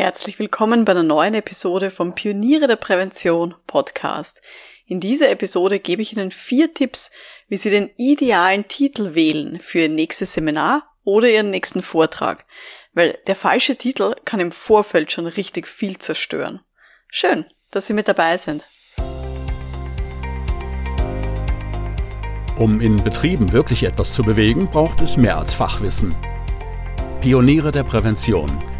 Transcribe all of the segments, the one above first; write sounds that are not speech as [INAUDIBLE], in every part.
Herzlich willkommen bei einer neuen Episode vom Pioniere der Prävention Podcast. In dieser Episode gebe ich Ihnen vier Tipps, wie Sie den idealen Titel wählen für Ihr nächstes Seminar oder Ihren nächsten Vortrag, weil der falsche Titel kann im Vorfeld schon richtig viel zerstören. Schön, dass Sie mit dabei sind. Um in Betrieben wirklich etwas zu bewegen, braucht es mehr als Fachwissen. Pioniere der Prävention –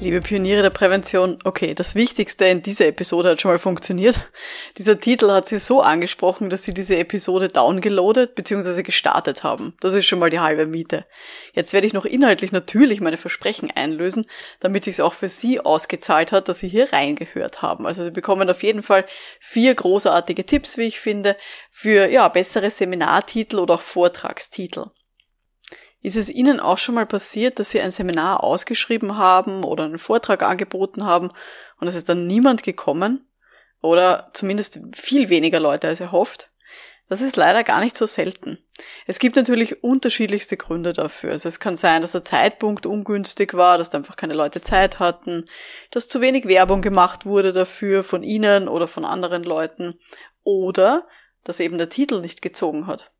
Liebe Pioniere der Prävention, okay, das Wichtigste in dieser Episode hat schon mal funktioniert. Dieser Titel hat sie so angesprochen, dass sie diese Episode downgeloadet bzw. gestartet haben. Das ist schon mal die halbe Miete. Jetzt werde ich noch inhaltlich natürlich meine Versprechen einlösen, damit sich auch für Sie ausgezahlt hat, dass Sie hier reingehört haben. Also Sie bekommen auf jeden Fall vier großartige Tipps, wie ich finde, für ja bessere Seminartitel oder auch Vortragstitel. Ist es Ihnen auch schon mal passiert, dass Sie ein Seminar ausgeschrieben haben oder einen Vortrag angeboten haben und es ist dann niemand gekommen? Oder zumindest viel weniger Leute als erhofft? Das ist leider gar nicht so selten. Es gibt natürlich unterschiedlichste Gründe dafür. Also es kann sein, dass der Zeitpunkt ungünstig war, dass da einfach keine Leute Zeit hatten, dass zu wenig Werbung gemacht wurde dafür von Ihnen oder von anderen Leuten oder dass eben der Titel nicht gezogen hat.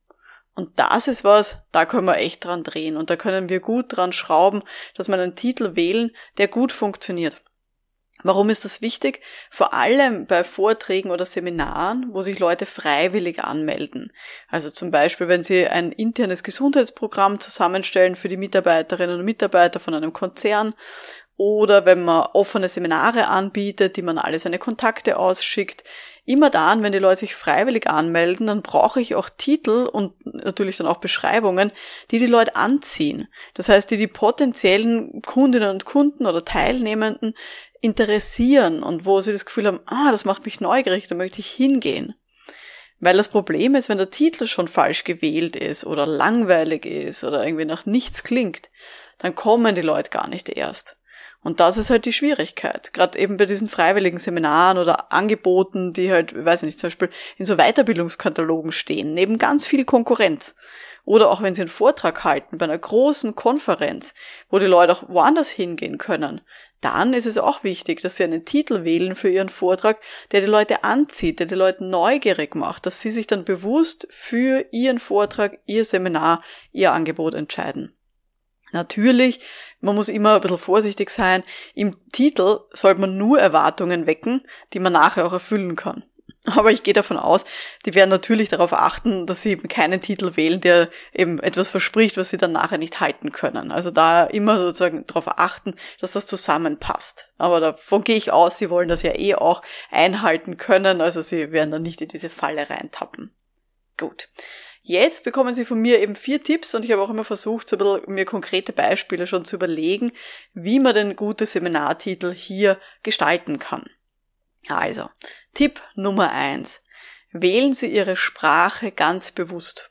Und das ist was, da können wir echt dran drehen und da können wir gut dran schrauben, dass wir einen Titel wählen, der gut funktioniert. Warum ist das wichtig? Vor allem bei Vorträgen oder Seminaren, wo sich Leute freiwillig anmelden. Also zum Beispiel, wenn Sie ein internes Gesundheitsprogramm zusammenstellen für die Mitarbeiterinnen und Mitarbeiter von einem Konzern oder wenn man offene Seminare anbietet, die man alle seine Kontakte ausschickt, immer dann, wenn die Leute sich freiwillig anmelden, dann brauche ich auch Titel und natürlich dann auch Beschreibungen, die die Leute anziehen. Das heißt, die die potenziellen Kundinnen und Kunden oder Teilnehmenden interessieren und wo sie das Gefühl haben, ah, das macht mich neugierig, da möchte ich hingehen. Weil das Problem ist, wenn der Titel schon falsch gewählt ist oder langweilig ist oder irgendwie nach nichts klingt, dann kommen die Leute gar nicht erst. Und das ist halt die Schwierigkeit. Gerade eben bei diesen freiwilligen Seminaren oder Angeboten, die halt, weiß ich nicht, zum Beispiel in so Weiterbildungskatalogen stehen, neben ganz viel Konkurrenz. Oder auch wenn sie einen Vortrag halten bei einer großen Konferenz, wo die Leute auch woanders hingehen können, dann ist es auch wichtig, dass sie einen Titel wählen für ihren Vortrag, der die Leute anzieht, der die Leute neugierig macht, dass sie sich dann bewusst für ihren Vortrag, ihr Seminar, ihr Angebot entscheiden. Natürlich, man muss immer ein bisschen vorsichtig sein. Im Titel sollte man nur Erwartungen wecken, die man nachher auch erfüllen kann. Aber ich gehe davon aus, die werden natürlich darauf achten, dass sie eben keinen Titel wählen, der eben etwas verspricht, was sie dann nachher nicht halten können. Also da immer sozusagen darauf achten, dass das zusammenpasst. Aber davon gehe ich aus, sie wollen das ja eh auch einhalten können, also sie werden dann nicht in diese Falle reintappen. Gut. Jetzt bekommen Sie von mir eben vier Tipps und ich habe auch immer versucht, so ein bisschen mir konkrete Beispiele schon zu überlegen, wie man den gute Seminartitel hier gestalten kann. Also, Tipp Nummer eins: Wählen Sie Ihre Sprache ganz bewusst.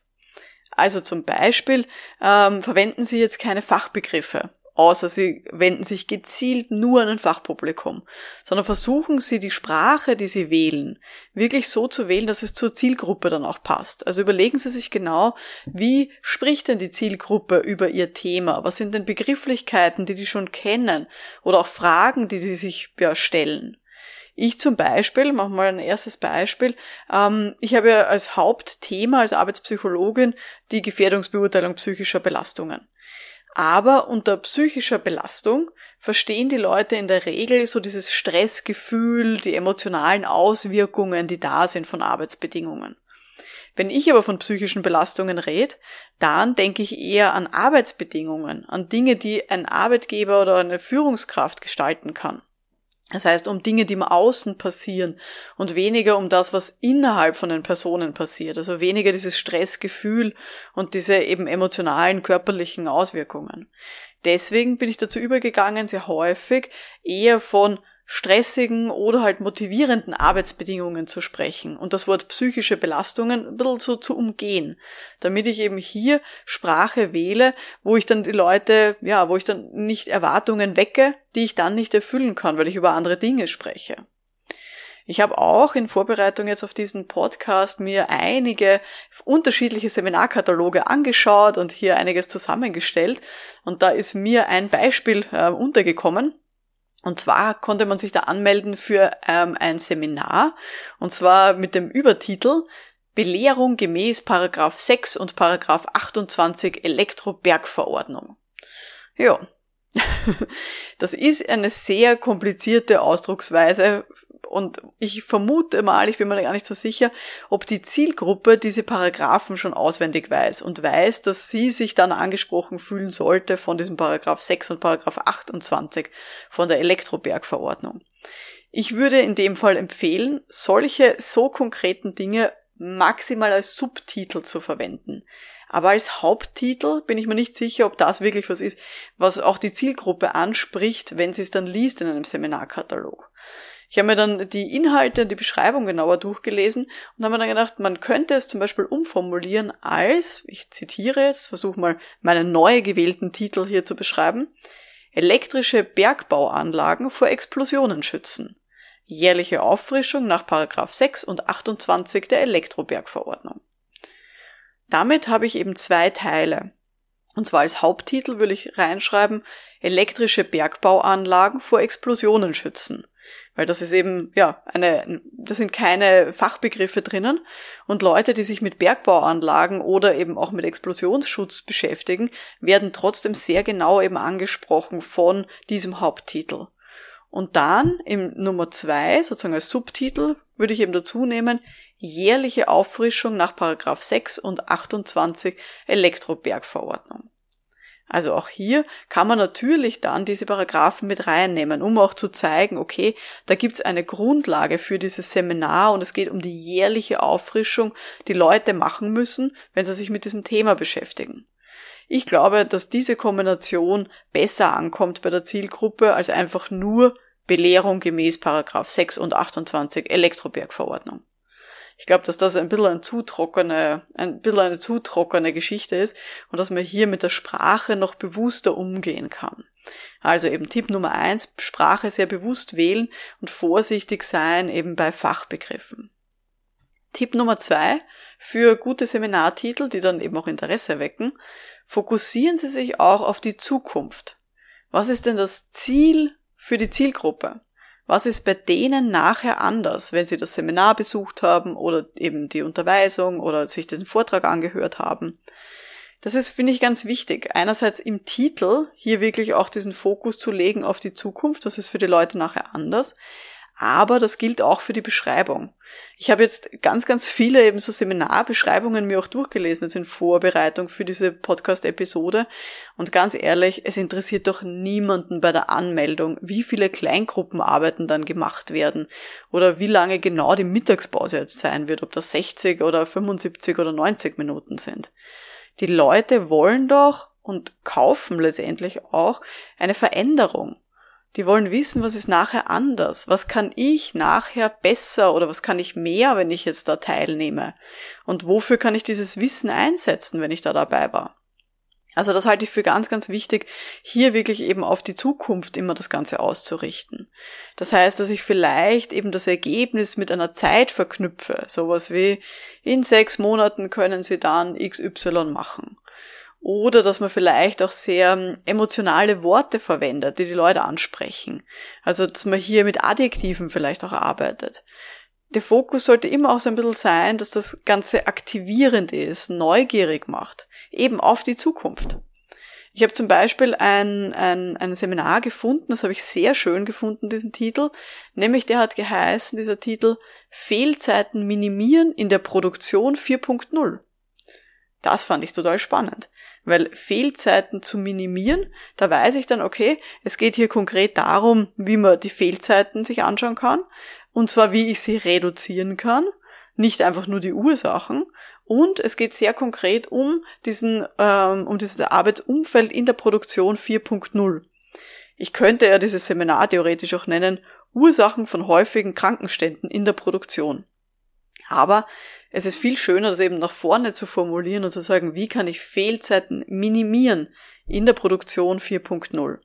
Also zum Beispiel ähm, verwenden Sie jetzt keine Fachbegriffe außer sie wenden sich gezielt nur an ein Fachpublikum, sondern versuchen sie die Sprache, die sie wählen, wirklich so zu wählen, dass es zur Zielgruppe dann auch passt. Also überlegen Sie sich genau, wie spricht denn die Zielgruppe über ihr Thema? Was sind denn Begrifflichkeiten, die die schon kennen? Oder auch Fragen, die sie sich ja, stellen? Ich zum Beispiel, mach mal ein erstes Beispiel, ähm, ich habe ja als Hauptthema als Arbeitspsychologin die Gefährdungsbeurteilung psychischer Belastungen. Aber unter psychischer Belastung verstehen die Leute in der Regel so dieses Stressgefühl, die emotionalen Auswirkungen, die da sind von Arbeitsbedingungen. Wenn ich aber von psychischen Belastungen rede, dann denke ich eher an Arbeitsbedingungen, an Dinge, die ein Arbeitgeber oder eine Führungskraft gestalten kann. Das heißt, um Dinge, die im Außen passieren und weniger um das, was innerhalb von den Personen passiert. Also weniger dieses Stressgefühl und diese eben emotionalen, körperlichen Auswirkungen. Deswegen bin ich dazu übergegangen, sehr häufig eher von stressigen oder halt motivierenden Arbeitsbedingungen zu sprechen und das Wort psychische Belastungen ein bisschen so zu umgehen, damit ich eben hier Sprache wähle, wo ich dann die Leute, ja, wo ich dann nicht Erwartungen wecke, die ich dann nicht erfüllen kann, weil ich über andere Dinge spreche. Ich habe auch in Vorbereitung jetzt auf diesen Podcast mir einige unterschiedliche Seminarkataloge angeschaut und hier einiges zusammengestellt. Und da ist mir ein Beispiel äh, untergekommen. Und zwar konnte man sich da anmelden für ähm, ein Seminar. Und zwar mit dem Übertitel Belehrung gemäß Paragraph 6 und Paragraph 28 Elektrobergverordnung. Ja. [LAUGHS] Das ist eine sehr komplizierte Ausdrucksweise und ich vermute mal, ich bin mir gar nicht so sicher, ob die Zielgruppe diese Paragraphen schon auswendig weiß und weiß, dass sie sich dann angesprochen fühlen sollte von diesem Paragraph 6 und Paragraph 28 von der Elektrobergverordnung. Ich würde in dem Fall empfehlen, solche so konkreten Dinge maximal als Subtitel zu verwenden. Aber als Haupttitel bin ich mir nicht sicher, ob das wirklich was ist, was auch die Zielgruppe anspricht, wenn sie es dann liest in einem Seminarkatalog. Ich habe mir dann die Inhalte und die Beschreibung genauer durchgelesen und habe mir dann gedacht, man könnte es zum Beispiel umformulieren als, ich zitiere jetzt, versuche mal meinen neu gewählten Titel hier zu beschreiben, elektrische Bergbauanlagen vor Explosionen schützen. Jährliche Auffrischung nach 6 und 28 der Elektrobergverordnung. Damit habe ich eben zwei Teile. Und zwar als Haupttitel will ich reinschreiben, elektrische Bergbauanlagen vor Explosionen schützen. Weil das ist eben, ja, eine, das sind keine Fachbegriffe drinnen. Und Leute, die sich mit Bergbauanlagen oder eben auch mit Explosionsschutz beschäftigen, werden trotzdem sehr genau eben angesprochen von diesem Haupttitel. Und dann im Nummer zwei, sozusagen als Subtitel, würde ich eben dazu nehmen, jährliche Auffrischung nach Paragraph 6 und 28 Elektrobergverordnung. Also auch hier kann man natürlich dann diese Paragraphen mit reinnehmen, um auch zu zeigen, okay, da gibt's eine Grundlage für dieses Seminar und es geht um die jährliche Auffrischung, die Leute machen müssen, wenn sie sich mit diesem Thema beschäftigen. Ich glaube, dass diese Kombination besser ankommt bei der Zielgruppe als einfach nur Belehrung gemäß Paragraph 6 und 28 Elektrobergverordnung. Ich glaube, dass das ein bisschen ein zu trockene, ein bisschen eine zu trockene Geschichte ist und dass man hier mit der Sprache noch bewusster umgehen kann. Also eben Tipp Nummer eins, Sprache sehr bewusst wählen und vorsichtig sein eben bei Fachbegriffen. Tipp Nummer zwei, für gute Seminartitel, die dann eben auch Interesse wecken, fokussieren Sie sich auch auf die Zukunft. Was ist denn das Ziel für die Zielgruppe? Was ist bei denen nachher anders, wenn sie das Seminar besucht haben oder eben die Unterweisung oder sich diesen Vortrag angehört haben? Das ist, finde ich, ganz wichtig. Einerseits im Titel hier wirklich auch diesen Fokus zu legen auf die Zukunft. Das ist für die Leute nachher anders aber das gilt auch für die Beschreibung. Ich habe jetzt ganz, ganz viele eben so Seminarbeschreibungen mir auch durchgelesen jetzt in Vorbereitung für diese Podcast-Episode. Und ganz ehrlich, es interessiert doch niemanden bei der Anmeldung, wie viele Kleingruppenarbeiten dann gemacht werden oder wie lange genau die Mittagspause jetzt sein wird, ob das 60 oder 75 oder 90 Minuten sind. Die Leute wollen doch und kaufen letztendlich auch eine Veränderung. Die wollen wissen, was ist nachher anders? Was kann ich nachher besser oder was kann ich mehr, wenn ich jetzt da teilnehme? Und wofür kann ich dieses Wissen einsetzen, wenn ich da dabei war? Also das halte ich für ganz, ganz wichtig, hier wirklich eben auf die Zukunft immer das Ganze auszurichten. Das heißt, dass ich vielleicht eben das Ergebnis mit einer Zeit verknüpfe. Sowas wie in sechs Monaten können Sie dann XY machen. Oder dass man vielleicht auch sehr ähm, emotionale Worte verwendet, die die Leute ansprechen. Also, dass man hier mit Adjektiven vielleicht auch arbeitet. Der Fokus sollte immer auch so ein bisschen sein, dass das Ganze aktivierend ist, neugierig macht, eben auf die Zukunft. Ich habe zum Beispiel ein, ein, ein Seminar gefunden, das habe ich sehr schön gefunden, diesen Titel, nämlich der hat geheißen, dieser Titel, Fehlzeiten minimieren in der Produktion 4.0. Das fand ich total spannend. Weil Fehlzeiten zu minimieren, da weiß ich dann, okay, es geht hier konkret darum, wie man die Fehlzeiten sich anschauen kann. Und zwar, wie ich sie reduzieren kann. Nicht einfach nur die Ursachen. Und es geht sehr konkret um diesen, ähm, um dieses Arbeitsumfeld in der Produktion 4.0. Ich könnte ja dieses Seminar theoretisch auch nennen, Ursachen von häufigen Krankenständen in der Produktion. Aber es ist viel schöner, das eben nach vorne zu formulieren und zu sagen, wie kann ich Fehlzeiten minimieren in der Produktion 4.0.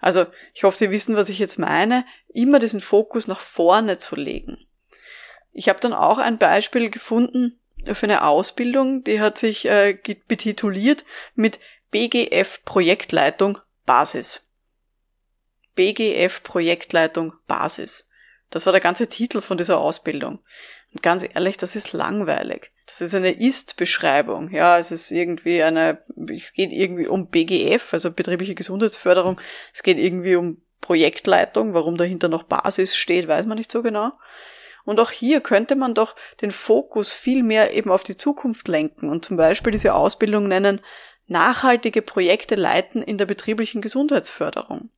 Also ich hoffe, Sie wissen, was ich jetzt meine, immer diesen Fokus nach vorne zu legen. Ich habe dann auch ein Beispiel gefunden für eine Ausbildung, die hat sich äh, betituliert mit BGF Projektleitung Basis. BGF Projektleitung Basis. Das war der ganze Titel von dieser Ausbildung. Und ganz ehrlich, das ist langweilig. Das ist eine Ist-Beschreibung. Ja, es ist irgendwie eine, es geht irgendwie um BGF, also betriebliche Gesundheitsförderung. Es geht irgendwie um Projektleitung. Warum dahinter noch Basis steht, weiß man nicht so genau. Und auch hier könnte man doch den Fokus viel mehr eben auf die Zukunft lenken und zum Beispiel diese Ausbildung nennen, nachhaltige Projekte leiten in der betrieblichen Gesundheitsförderung.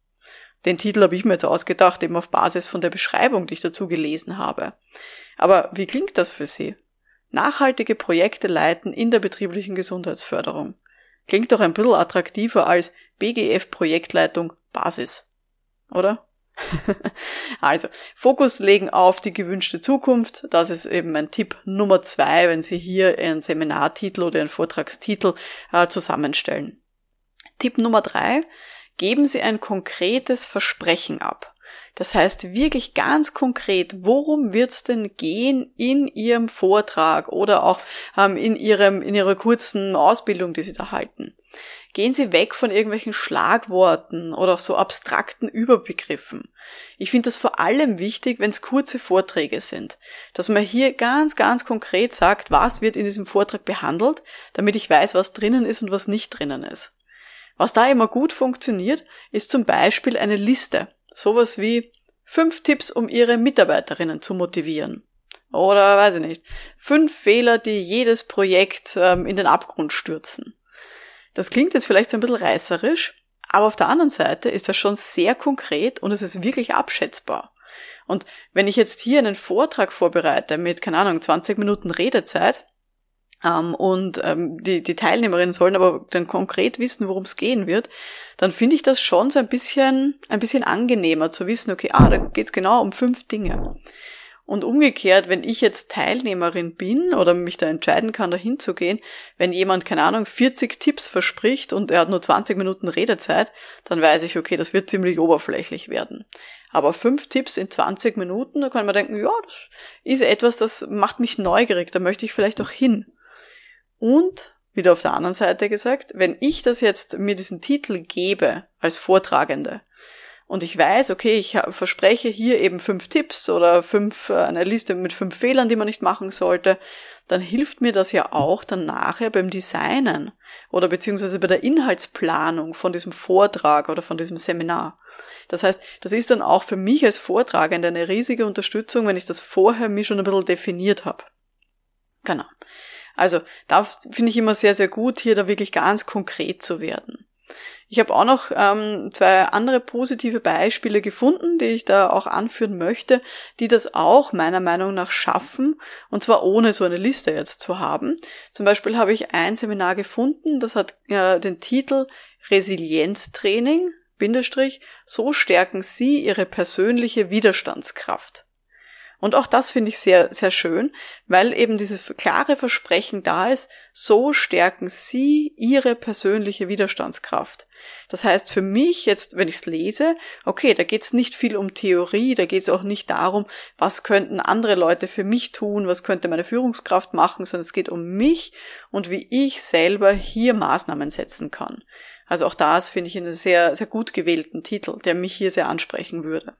Den Titel habe ich mir jetzt ausgedacht, eben auf Basis von der Beschreibung, die ich dazu gelesen habe. Aber wie klingt das für Sie? Nachhaltige Projekte leiten in der betrieblichen Gesundheitsförderung. Klingt doch ein bisschen attraktiver als BGF Projektleitung Basis. Oder? [LAUGHS] also, Fokus legen auf die gewünschte Zukunft. Das ist eben mein Tipp Nummer zwei, wenn Sie hier einen Seminartitel oder einen Vortragstitel äh, zusammenstellen. Tipp Nummer drei, geben Sie ein konkretes Versprechen ab. Das heißt wirklich ganz konkret, worum wird's denn gehen in Ihrem Vortrag oder auch ähm, in, Ihrem, in Ihrer kurzen Ausbildung, die Sie da halten. Gehen Sie weg von irgendwelchen Schlagworten oder so abstrakten Überbegriffen. Ich finde das vor allem wichtig, wenn es kurze Vorträge sind, dass man hier ganz, ganz konkret sagt, was wird in diesem Vortrag behandelt, damit ich weiß, was drinnen ist und was nicht drinnen ist. Was da immer gut funktioniert, ist zum Beispiel eine Liste. Sowas wie fünf Tipps, um Ihre Mitarbeiterinnen zu motivieren. Oder weiß ich nicht. Fünf Fehler, die jedes Projekt ähm, in den Abgrund stürzen. Das klingt jetzt vielleicht so ein bisschen reißerisch, aber auf der anderen Seite ist das schon sehr konkret und es ist wirklich abschätzbar. Und wenn ich jetzt hier einen Vortrag vorbereite mit, keine Ahnung, 20 Minuten Redezeit, ähm, und ähm, die, die Teilnehmerinnen sollen aber dann konkret wissen, worum es gehen wird, dann finde ich das schon so ein bisschen, ein bisschen angenehmer zu wissen, okay, ah, da geht es genau um fünf Dinge. Und umgekehrt, wenn ich jetzt Teilnehmerin bin oder mich da entscheiden kann, da hinzugehen, wenn jemand, keine Ahnung, 40 Tipps verspricht und er hat nur 20 Minuten Redezeit, dann weiß ich, okay, das wird ziemlich oberflächlich werden. Aber fünf Tipps in 20 Minuten, da kann man denken, ja, das ist etwas, das macht mich neugierig, da möchte ich vielleicht auch hin. Und, wieder auf der anderen Seite gesagt, wenn ich das jetzt mir diesen Titel gebe als Vortragende und ich weiß, okay, ich verspreche hier eben fünf Tipps oder fünf, äh, eine Liste mit fünf Fehlern, die man nicht machen sollte, dann hilft mir das ja auch dann nachher beim Designen oder beziehungsweise bei der Inhaltsplanung von diesem Vortrag oder von diesem Seminar. Das heißt, das ist dann auch für mich als Vortragende eine riesige Unterstützung, wenn ich das vorher mir schon ein bisschen definiert habe. Genau. Also da finde ich immer sehr, sehr gut, hier da wirklich ganz konkret zu werden. Ich habe auch noch ähm, zwei andere positive Beispiele gefunden, die ich da auch anführen möchte, die das auch meiner Meinung nach schaffen, und zwar ohne so eine Liste jetzt zu haben. Zum Beispiel habe ich ein Seminar gefunden, das hat äh, den Titel Resilienztraining, Bindestrich, so stärken Sie Ihre persönliche Widerstandskraft. Und auch das finde ich sehr, sehr schön, weil eben dieses klare Versprechen da ist, so stärken Sie Ihre persönliche Widerstandskraft. Das heißt für mich jetzt, wenn ich es lese, okay, da geht es nicht viel um Theorie, da geht es auch nicht darum, was könnten andere Leute für mich tun, was könnte meine Führungskraft machen, sondern es geht um mich und wie ich selber hier Maßnahmen setzen kann. Also auch das finde ich einen sehr, sehr gut gewählten Titel, der mich hier sehr ansprechen würde.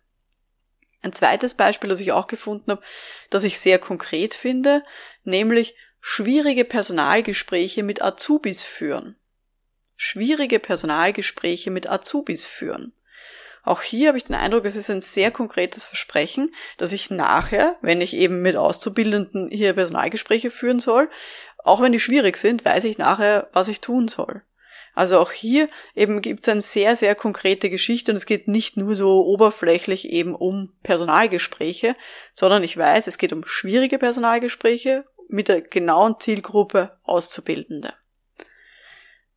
Ein zweites Beispiel, das ich auch gefunden habe, das ich sehr konkret finde, nämlich schwierige Personalgespräche mit Azubis führen. Schwierige Personalgespräche mit Azubis führen. Auch hier habe ich den Eindruck, es ist ein sehr konkretes Versprechen, dass ich nachher, wenn ich eben mit Auszubildenden hier Personalgespräche führen soll, auch wenn die schwierig sind, weiß ich nachher, was ich tun soll. Also auch hier eben gibt es eine sehr, sehr konkrete Geschichte und es geht nicht nur so oberflächlich eben um Personalgespräche, sondern ich weiß, es geht um schwierige Personalgespräche mit der genauen Zielgruppe Auszubildende.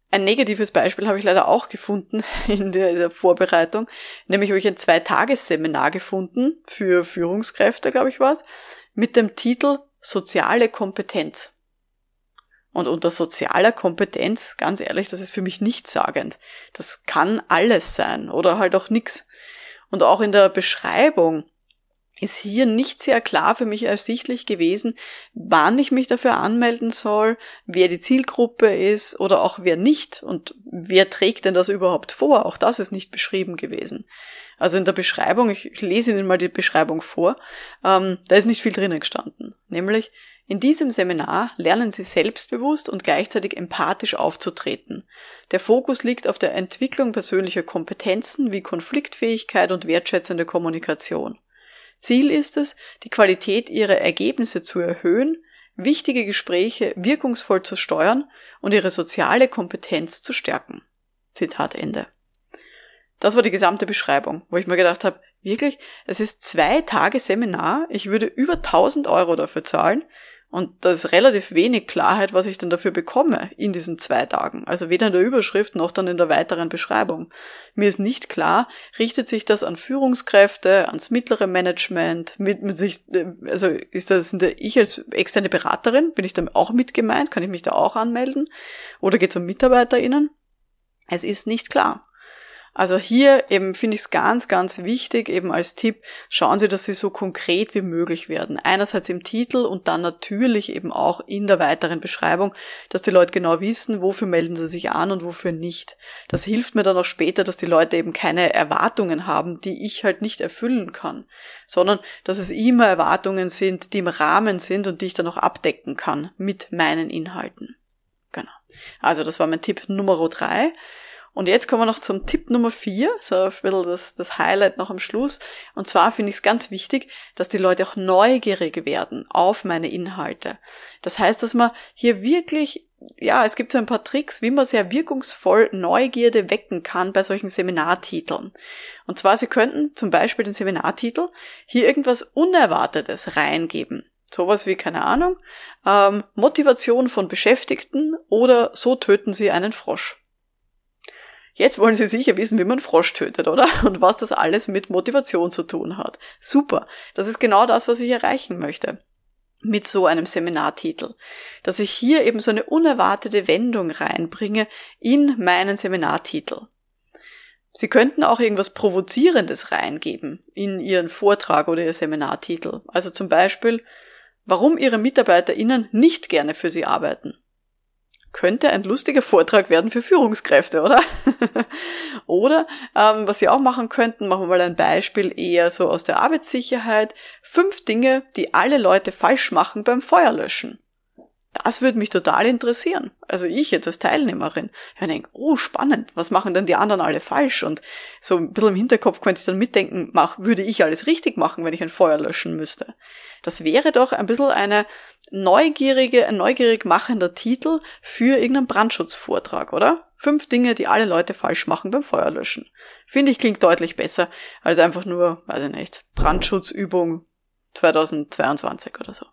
Ein negatives Beispiel habe ich leider auch gefunden [LAUGHS] in der, Vorbereitung. Nämlich habe ich ein Zweitagesseminar gefunden für Führungskräfte, glaube ich war es, mit dem Titel Soziale Kompetenz. Und unter sozialer Kompetenz, ganz ehrlich, das ist für mich nichtssagend. Das kann alles sein oder halt auch nix. Und auch in der Beschreibung ist hier nicht sehr klar für mich ersichtlich gewesen, wann ich mich dafür anmelden soll, wer die Zielgruppe ist oder auch wer nicht und wer trägt denn das überhaupt vor. Auch das ist nicht beschrieben gewesen. Also in der Beschreibung, ich lese Ihnen mal die Beschreibung vor, ähm, da ist nicht viel drinnen gestanden. Nämlich, in diesem Seminar lernen Sie selbstbewusst und gleichzeitig empathisch aufzutreten. Der Fokus liegt auf der Entwicklung persönlicher Kompetenzen wie Konfliktfähigkeit und wertschätzende Kommunikation. Ziel ist es, die Qualität ihrer Ergebnisse zu erhöhen, wichtige Gespräche wirkungsvoll zu steuern und ihre soziale Kompetenz zu stärken. Zitat Ende. Das war die gesamte Beschreibung, wo ich mir gedacht habe, wirklich, es ist zwei Tage Seminar, ich würde über 1000 Euro dafür zahlen und da ist relativ wenig Klarheit, was ich dann dafür bekomme in diesen zwei Tagen. Also weder in der Überschrift noch dann in der weiteren Beschreibung. Mir ist nicht klar, richtet sich das an Führungskräfte, ans mittlere Management, mit, mit sich, also ist das, ich als externe Beraterin, bin ich dann auch mit gemeint? Kann ich mich da auch anmelden? Oder geht es um MitarbeiterInnen? Es ist nicht klar. Also hier eben finde ich es ganz, ganz wichtig, eben als Tipp, schauen Sie, dass Sie so konkret wie möglich werden. Einerseits im Titel und dann natürlich eben auch in der weiteren Beschreibung, dass die Leute genau wissen, wofür melden sie sich an und wofür nicht. Das hilft mir dann auch später, dass die Leute eben keine Erwartungen haben, die ich halt nicht erfüllen kann, sondern dass es immer Erwartungen sind, die im Rahmen sind und die ich dann auch abdecken kann mit meinen Inhalten. Genau. Also das war mein Tipp Nummer drei. Und jetzt kommen wir noch zum Tipp Nummer vier, so ein bisschen das, das Highlight noch am Schluss. Und zwar finde ich es ganz wichtig, dass die Leute auch neugierig werden auf meine Inhalte. Das heißt, dass man hier wirklich, ja, es gibt so ein paar Tricks, wie man sehr wirkungsvoll Neugierde wecken kann bei solchen Seminartiteln. Und zwar, Sie könnten zum Beispiel den Seminartitel hier irgendwas Unerwartetes reingeben. Sowas wie, keine Ahnung, ähm, Motivation von Beschäftigten oder so töten Sie einen Frosch. Jetzt wollen Sie sicher wissen, wie man Frosch tötet, oder? Und was das alles mit Motivation zu tun hat. Super. Das ist genau das, was ich erreichen möchte. Mit so einem Seminartitel. Dass ich hier eben so eine unerwartete Wendung reinbringe in meinen Seminartitel. Sie könnten auch irgendwas Provozierendes reingeben in Ihren Vortrag oder Ihr Seminartitel. Also zum Beispiel, warum Ihre MitarbeiterInnen nicht gerne für Sie arbeiten könnte ein lustiger Vortrag werden für Führungskräfte, oder? [LAUGHS] oder ähm, was Sie auch machen könnten, machen wir mal ein Beispiel eher so aus der Arbeitssicherheit. Fünf Dinge, die alle Leute falsch machen beim Feuerlöschen. Das würde mich total interessieren. Also ich jetzt als Teilnehmerin. Ich denke, oh spannend, was machen denn die anderen alle falsch? Und so ein bisschen im Hinterkopf könnte ich dann mitdenken, mach, würde ich alles richtig machen, wenn ich ein Feuer löschen müsste. Das wäre doch ein bisschen eine neugierige, ein neugierig machender Titel für irgendeinen Brandschutzvortrag, oder? Fünf Dinge, die alle Leute falsch machen beim Feuerlöschen. Finde ich klingt deutlich besser als einfach nur, weiß ich nicht, Brandschutzübung 2022 oder so.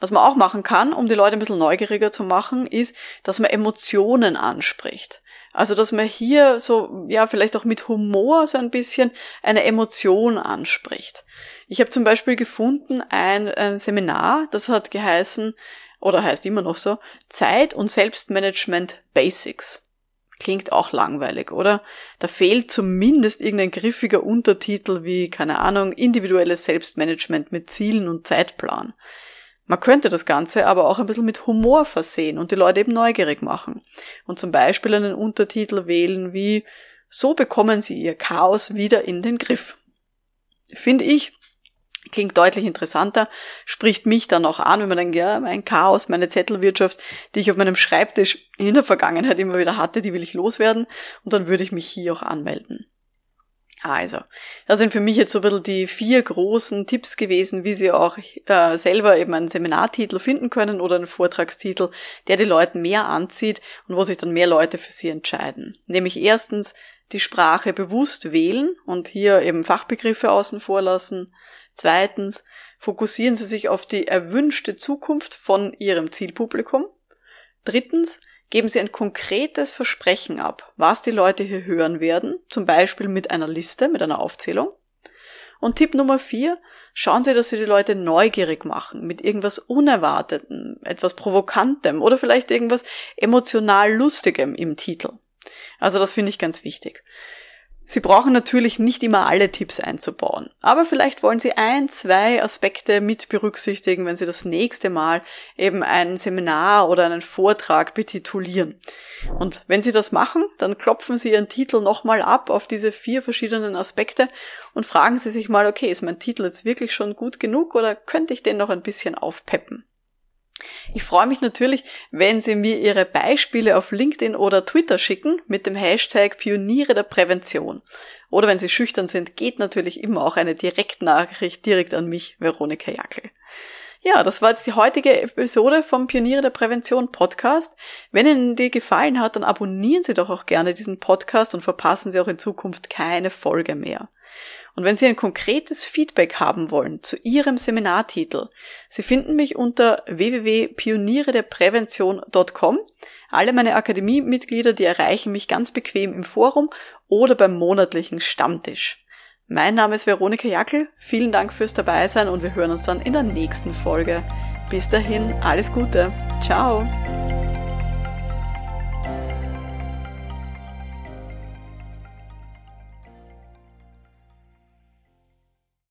Was man auch machen kann, um die Leute ein bisschen neugieriger zu machen, ist, dass man Emotionen anspricht. Also, dass man hier so, ja, vielleicht auch mit Humor so ein bisschen eine Emotion anspricht. Ich habe zum Beispiel gefunden ein, ein Seminar, das hat geheißen, oder heißt immer noch so, Zeit und Selbstmanagement Basics. Klingt auch langweilig, oder? Da fehlt zumindest irgendein griffiger Untertitel wie, keine Ahnung, individuelles Selbstmanagement mit Zielen und Zeitplan. Man könnte das Ganze aber auch ein bisschen mit Humor versehen und die Leute eben neugierig machen. Und zum Beispiel einen Untertitel wählen wie So bekommen Sie Ihr Chaos wieder in den Griff. Finde ich, klingt deutlich interessanter, spricht mich dann auch an, wenn man denkt, ja, mein Chaos, meine Zettelwirtschaft, die ich auf meinem Schreibtisch in der Vergangenheit immer wieder hatte, die will ich loswerden und dann würde ich mich hier auch anmelden. Also, das sind für mich jetzt so ein bisschen die vier großen Tipps gewesen, wie Sie auch äh, selber eben einen Seminartitel finden können oder einen Vortragstitel, der die Leute mehr anzieht und wo sich dann mehr Leute für Sie entscheiden. Nämlich erstens die Sprache bewusst wählen und hier eben Fachbegriffe außen vor lassen. Zweitens fokussieren Sie sich auf die erwünschte Zukunft von Ihrem Zielpublikum. Drittens Geben Sie ein konkretes Versprechen ab, was die Leute hier hören werden, zum Beispiel mit einer Liste, mit einer Aufzählung. Und Tipp Nummer vier, schauen Sie, dass Sie die Leute neugierig machen, mit irgendwas Unerwartetem, etwas Provokantem oder vielleicht irgendwas emotional Lustigem im Titel. Also das finde ich ganz wichtig. Sie brauchen natürlich nicht immer alle Tipps einzubauen, aber vielleicht wollen Sie ein, zwei Aspekte mit berücksichtigen, wenn Sie das nächste Mal eben ein Seminar oder einen Vortrag betitulieren. Und wenn Sie das machen, dann klopfen Sie Ihren Titel nochmal ab auf diese vier verschiedenen Aspekte und fragen Sie sich mal, okay, ist mein Titel jetzt wirklich schon gut genug oder könnte ich den noch ein bisschen aufpeppen? Ich freue mich natürlich, wenn Sie mir Ihre Beispiele auf LinkedIn oder Twitter schicken mit dem Hashtag Pioniere der Prävention. Oder wenn Sie schüchtern sind, geht natürlich immer auch eine Direktnachricht direkt an mich, Veronika Jackel. Ja, das war jetzt die heutige Episode vom Pioniere der Prävention Podcast. Wenn Ihnen die gefallen hat, dann abonnieren Sie doch auch gerne diesen Podcast und verpassen Sie auch in Zukunft keine Folge mehr. Und wenn Sie ein konkretes Feedback haben wollen zu Ihrem Seminartitel, Sie finden mich unter www.pionierederprävention.com. Alle meine Akademiemitglieder, die erreichen mich ganz bequem im Forum oder beim monatlichen Stammtisch. Mein Name ist Veronika Jackel. Vielen Dank fürs Dabeisein und wir hören uns dann in der nächsten Folge. Bis dahin, alles Gute. Ciao.